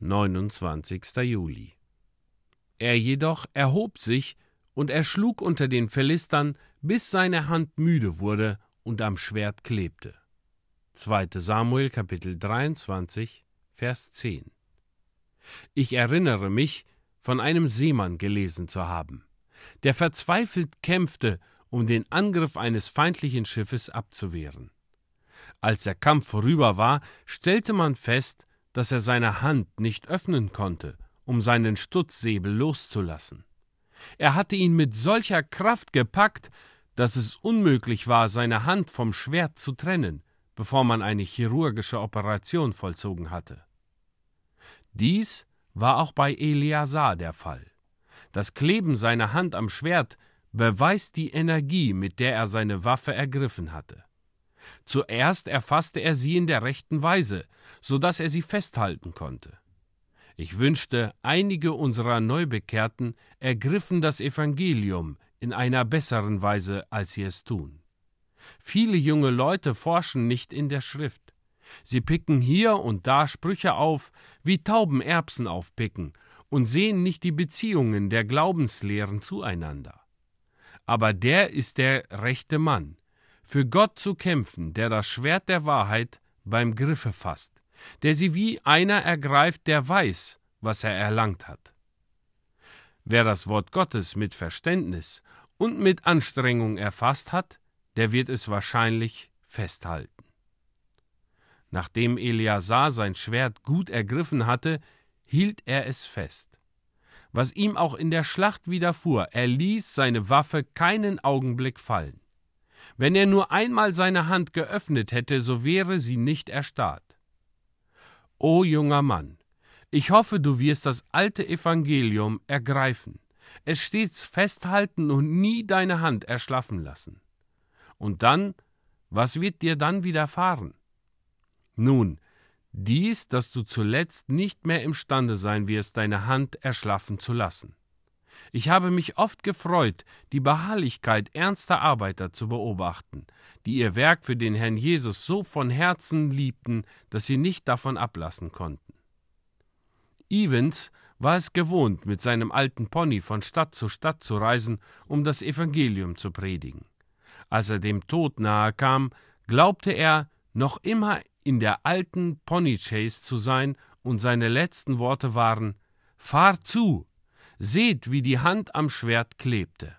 29. Juli. Er jedoch erhob sich und erschlug unter den Philistern, bis seine Hand müde wurde und am Schwert klebte. 2. Samuel Kapitel 23 Vers 10. Ich erinnere mich, von einem Seemann gelesen zu haben, der verzweifelt kämpfte, um den Angriff eines feindlichen Schiffes abzuwehren. Als der Kampf vorüber war, stellte man fest, dass er seine Hand nicht öffnen konnte, um seinen Stutzsäbel loszulassen. Er hatte ihn mit solcher Kraft gepackt, dass es unmöglich war, seine Hand vom Schwert zu trennen, bevor man eine chirurgische Operation vollzogen hatte. Dies war auch bei Eleazar der Fall. Das Kleben seiner Hand am Schwert beweist die Energie, mit der er seine Waffe ergriffen hatte. Zuerst erfasste er sie in der rechten Weise, so dass er sie festhalten konnte. Ich wünschte, einige unserer Neubekehrten ergriffen das Evangelium in einer besseren Weise, als sie es tun. Viele junge Leute forschen nicht in der Schrift. Sie picken hier und da Sprüche auf, wie Tauben Erbsen aufpicken, und sehen nicht die Beziehungen der Glaubenslehren zueinander. Aber der ist der rechte Mann, für Gott zu kämpfen, der das Schwert der Wahrheit beim Griffe fasst, der sie wie einer ergreift, der weiß, was er erlangt hat. Wer das Wort Gottes mit Verständnis und mit Anstrengung erfasst hat, der wird es wahrscheinlich festhalten. Nachdem Eleazar sein Schwert gut ergriffen hatte, hielt er es fest. Was ihm auch in der Schlacht widerfuhr, er ließ seine Waffe keinen Augenblick fallen. Wenn er nur einmal seine Hand geöffnet hätte, so wäre sie nicht erstarrt. O junger Mann, ich hoffe, du wirst das alte Evangelium ergreifen, es stets festhalten und nie deine Hand erschlaffen lassen. Und dann, was wird dir dann widerfahren? Nun, dies, dass du zuletzt nicht mehr imstande sein wirst, deine Hand erschlaffen zu lassen. Ich habe mich oft gefreut, die Beharrlichkeit ernster Arbeiter zu beobachten, die ihr Werk für den Herrn Jesus so von Herzen liebten, dass sie nicht davon ablassen konnten. Evans war es gewohnt, mit seinem alten Pony von Stadt zu Stadt zu reisen, um das Evangelium zu predigen. Als er dem Tod nahe kam, glaubte er, noch immer in der alten Pony Chase zu sein, und seine letzten Worte waren Fahr zu, seht, wie die Hand am Schwert klebte.